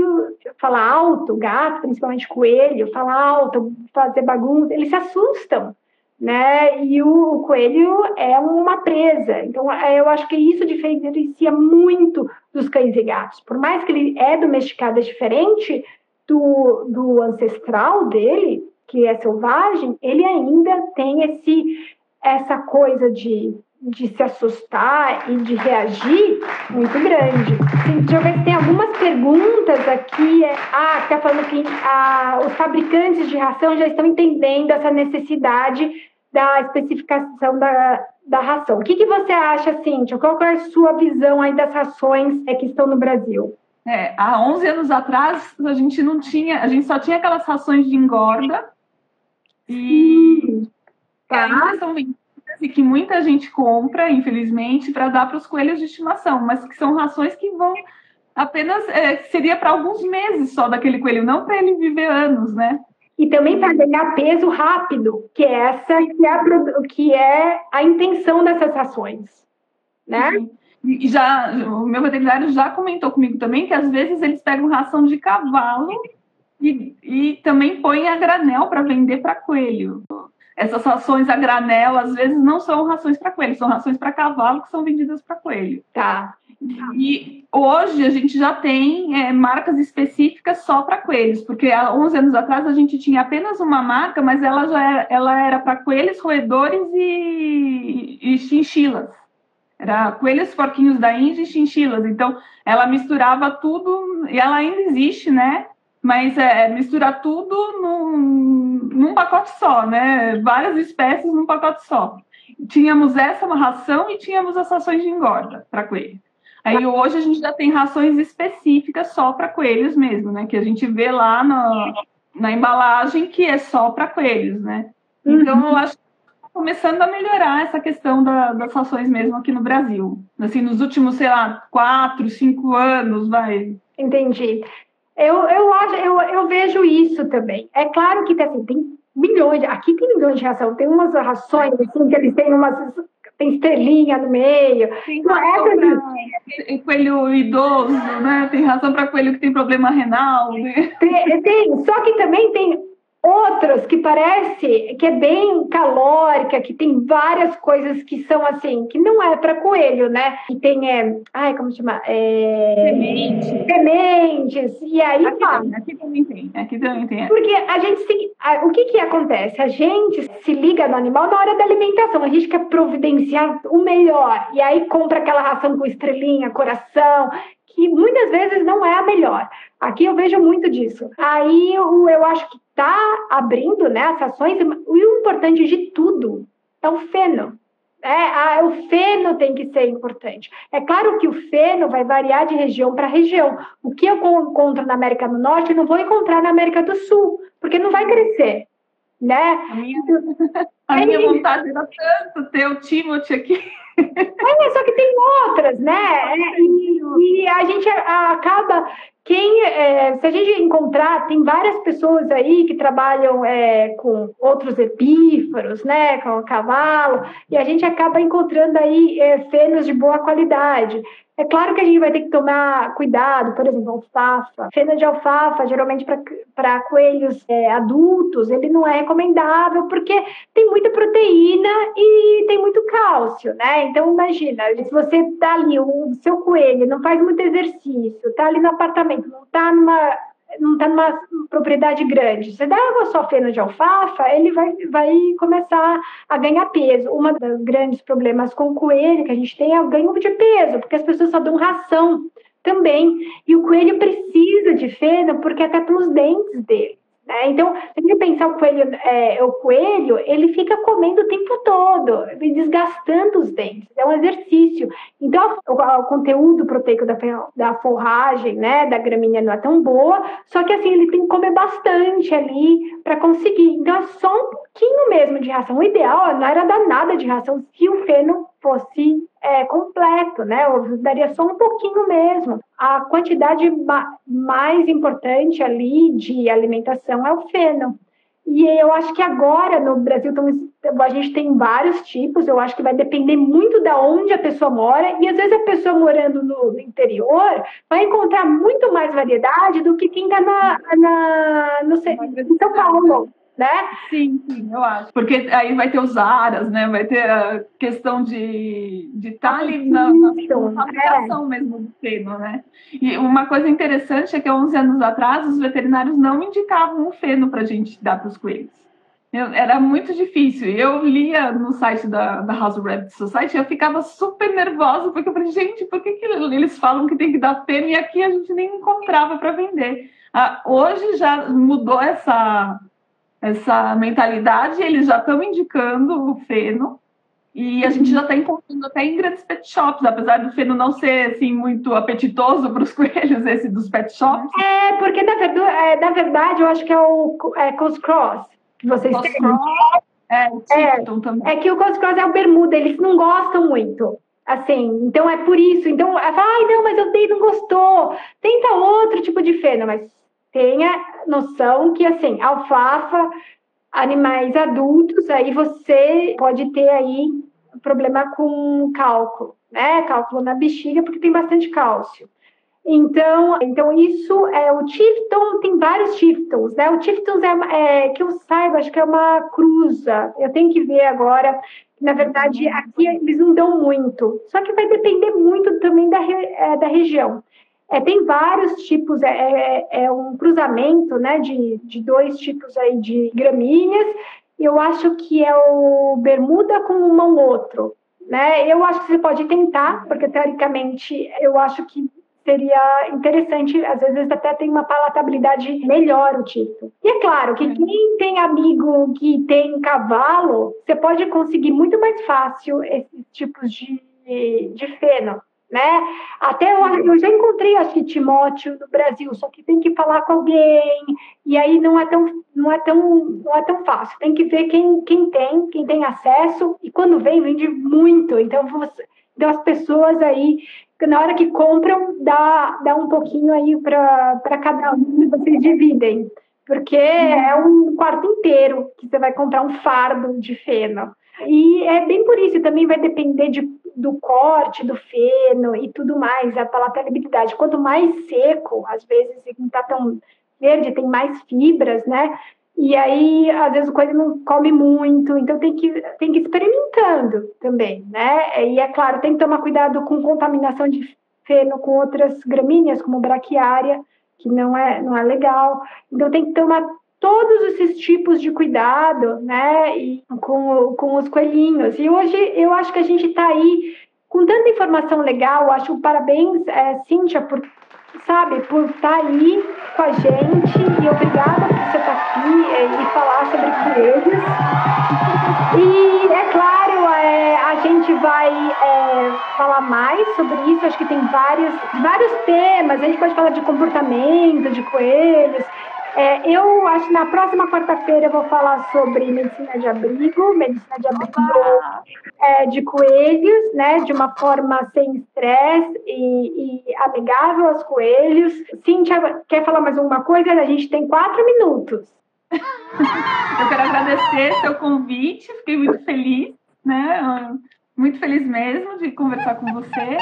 falar alto, gato, principalmente coelho, falar alto, fazer bagunça, eles se assustam, né? E o, o coelho é uma presa. Então, é, eu acho que isso diferencia muito dos cães e gatos. Por mais que ele é domesticado, é diferente do, do ancestral dele, que é selvagem, ele ainda tem esse essa coisa de, de se assustar e de reagir muito grande. Sim, deixa eu ver se tem algumas perguntas aqui. É, ah, está falando que ah, os fabricantes de ração já estão entendendo essa necessidade da especificação da, da ração. O que, que você acha, Cíntia? Qual é a sua visão aí das rações é, que estão no Brasil? É, há 11 anos atrás, a gente não tinha, a gente só tinha aquelas rações de engorda e. Ainda são vendidas e que muita gente compra, infelizmente, para dar para os coelhos de estimação, mas que são rações que vão apenas é, seria para alguns meses só daquele coelho, não para ele viver anos, né? E também para ganhar peso rápido, que é essa que é a, que é a intenção dessas rações, né? E já o meu veterinário já comentou comigo também que às vezes eles pegam ração de cavalo e, e também põem a granel para vender para coelho essas rações a granel, às vezes, não são rações para coelho, são rações para cavalo que são vendidas para coelho. Tá. E hoje a gente já tem é, marcas específicas só para coelhos, porque há 11 anos atrás a gente tinha apenas uma marca, mas ela já era, ela era para coelhos, roedores e, e chinchilas. Era coelhos, porquinhos da Índia e chinchilas. Então, ela misturava tudo, e ela ainda existe, né? Mas é, misturar tudo num, num pacote só, né? Várias espécies num pacote só. Tínhamos essa ração e tínhamos as rações de engorda para coelho. Aí hoje a gente já tem rações específicas só para coelhos mesmo, né? Que a gente vê lá na, na embalagem que é só para coelhos, né? Então uhum. eu acho que está começando a melhorar essa questão da, das rações mesmo aqui no Brasil. Assim, nos últimos, sei lá, quatro, cinco anos, vai. Entendi. Eu, eu, acho, eu, eu vejo isso também. É claro que assim, tem milhões, aqui tem milhões de ração, tem umas rações assim, que eles têm umas tem estrelinha no meio. Tem não é coelho idoso, né? Tem ração para coelho que tem problema renal. Né? Tem, tem, só que também tem outras que parece que é bem calórica, que tem várias coisas que são assim, que não é para coelho, né? Que tem, é, ai, como chama? É, sementes. Sementes. E aí, aqui, também, aqui também tem, aqui também tem. Porque a gente se, a, o que que acontece? A gente se liga no animal na hora da alimentação, a gente quer providenciar o melhor, e aí compra aquela ração com estrelinha, coração, que muitas vezes não é a melhor. Aqui eu vejo muito disso. Aí eu, eu acho que está abrindo né, as ações, e o importante de tudo é o feno. É, a, o feno tem que ser importante. É claro que o feno vai variar de região para região. O que eu encontro na América do Norte, eu não vou encontrar na América do Sul, porque não vai crescer. Né? A minha, a minha vontade era tanto ter o Timothy aqui. É, só que tem outras, né? E, e a gente acaba quem, é, se a gente encontrar, tem várias pessoas aí que trabalham é, com outros epíferos, né, com o cavalo, e a gente acaba encontrando aí é, fenos de boa qualidade. É claro que a gente vai ter que tomar cuidado, por exemplo, alfafa. Feno de alfafa, geralmente para coelhos é, adultos, ele não é recomendável porque tem muita proteína e tem muito cálcio, né? Então, imagina, se você tá ali, o seu coelho não faz muito exercício, tá ali no apartamento, não tá numa não está numa propriedade grande. Você dá água só feno de alfafa, ele vai, vai começar a ganhar peso. Um dos grandes problemas com o coelho que a gente tem é o ganho de peso, porque as pessoas só dão ração também. E o coelho precisa de feno porque até pelos dentes dele. Né? Então, a gente pensar o coelho, é, o coelho, ele fica comendo o tempo todo, desgastando os dentes. É um exercício. Então, o, o conteúdo proteico da, da forragem, né, da gramínea não é tão boa, só que assim, ele tem que comer bastante ali para conseguir. Então, é só um pouquinho mesmo de ração. O ideal não era dar nada de ração se o feno fosse é, completo, né? Eu daria só um pouquinho mesmo. A quantidade ma mais importante ali de alimentação é o feno. E eu acho que agora no Brasil a gente tem vários tipos, eu acho que vai depender muito da onde a pessoa mora, e às vezes a pessoa morando no, interior vai encontrar muito mais variedade do que quem está na, na, no, em São Paulo né? Sim, sim, eu acho. Porque aí vai ter os aras, né? Vai ter a questão de estar tá ali na, na é. mesmo do feno, né? E uma coisa interessante é que há 11 anos atrás os veterinários não indicavam o feno para a gente dar para os coelhos. Eu, era muito difícil. Eu lia no site da, da House of Rabbit Society e eu ficava super nervosa, porque eu falei, gente, por que, que eles falam que tem que dar feno e aqui a gente nem encontrava para vender? Ah, hoje já mudou essa, essa mentalidade, eles já estão indicando o feno e a gente já está encontrando até em grandes pet shops, apesar do feno não ser assim muito apetitoso para os coelhos, esse dos pet shops. É, porque na verdade, é, na verdade eu acho que é o é, Coast Cross que vocês têm. É, é. É que o Coast Cross é o bermuda, eles não gostam muito. Assim, então é por isso. Então, ai, não, mas eu dei, não gostou. Tenta outro tipo de feno, mas tenha noção que, assim, alfafa, animais adultos, aí você pode ter aí problema com cálculo, né? Cálculo na bexiga, porque tem bastante cálcio. Então, então isso é o Tifton, tem vários Tiftons, né? O Tifton é, é, que eu saiba, acho que é uma cruza. Eu tenho que ver agora. Na verdade, aqui eles não dão muito. Só que vai depender muito também da, é, da região. É, tem vários tipos, é, é, é, um cruzamento né, de, de dois tipos aí de gramíneas. Eu acho que é o bermuda com um outro. Né? Eu acho que você pode tentar, porque teoricamente eu acho que seria interessante, às vezes até tem uma palatabilidade melhor o título. E é claro que quem tem amigo que tem cavalo, você pode conseguir muito mais fácil esses tipos de, de feno né? Até eu, eu já encontrei, acho que Timóteo no Brasil, só que tem que falar com alguém, e aí não é tão, não é tão, não é tão fácil. Tem que ver quem, quem tem, quem tem acesso, e quando vem, vende muito. Então, você, então as pessoas aí, na hora que compram, dá, dá um pouquinho aí para cada um, vocês dividem. Porque é um quarto inteiro que você vai comprar um fardo de feno. E é bem por isso, também vai depender de do corte do feno e tudo mais, a palatabilidade. Quanto mais seco, às vezes não está tão verde, tem mais fibras, né? E aí, às vezes, o coelho não come muito, então tem que, tem que ir experimentando também, né? E é claro, tem que tomar cuidado com contaminação de feno com outras gramíneas, como braquiária, que não é, não é legal. Então, tem que tomar todos esses tipos de cuidado, né, e com, com os coelhinhos. E hoje eu acho que a gente está aí com tanta informação legal. Acho parabéns, é, Cíntia, por sabe, por estar tá aí com a gente e obrigada por você estar tá aqui é, e falar sobre coelhos. E é claro, é, a gente vai é, falar mais sobre isso. Acho que tem vários, vários temas. A gente pode falar de comportamento de coelhos. É, eu acho que na próxima quarta-feira eu vou falar sobre medicina de abrigo, medicina de abrigo é, de coelhos, né, de uma forma sem estresse e, e, amigável aos coelhos. Cíntia, quer falar mais alguma coisa? A gente tem quatro minutos. eu quero agradecer seu convite, fiquei muito feliz, né? Muito feliz mesmo de conversar com você.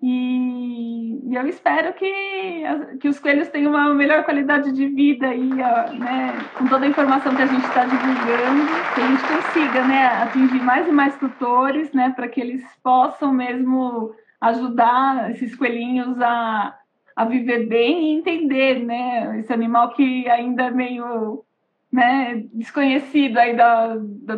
E, e, eu espero que, que os coelhos tenham uma melhor qualidade de vida aí, né, com toda a informação que a gente está divulgando, que a gente consiga né, atingir mais e mais tutores, né, para que eles possam mesmo ajudar esses coelhinhos a, a viver bem e entender né, esse animal que ainda é meio né, desconhecido aí da, da,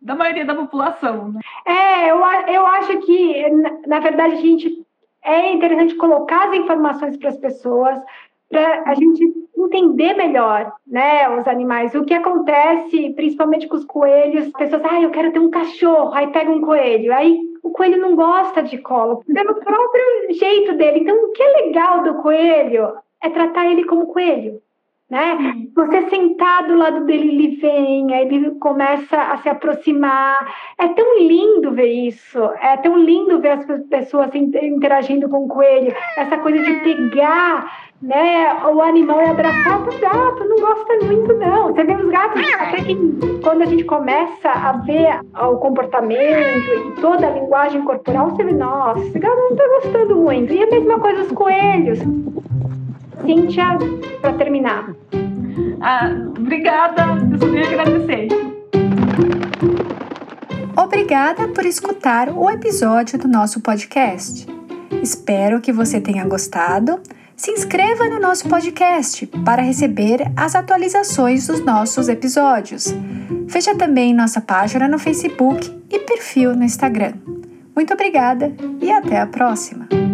da maioria da população. Né? É, eu, eu acho que, na verdade, a gente é interessante colocar as informações para as pessoas, para a gente entender melhor, né, os animais. O que acontece, principalmente com os coelhos, as pessoas, ah, eu quero ter um cachorro, aí pega um coelho, aí o coelho não gosta de colo, pelo próprio jeito dele. Então, o que é legal do coelho é tratar ele como coelho né? Você sentar do lado dele, ele vem, aí ele começa a se aproximar. É tão lindo ver isso, é tão lindo ver as pessoas interagindo com o coelho, essa coisa de pegar né, o animal e abraçar o gato, não gosta muito não. Você vê os gatos, até que quando a gente começa a ver o comportamento e toda a linguagem corporal, você vê, nossa, esse gato não tá gostando muito. E a mesma coisa os coelhos. Cíntia, para terminar. Ah, obrigada, eu só tenho a agradecer. Obrigada por escutar o episódio do nosso podcast. Espero que você tenha gostado. Se inscreva no nosso podcast para receber as atualizações dos nossos episódios. Veja também nossa página no Facebook e perfil no Instagram. Muito obrigada e até a próxima!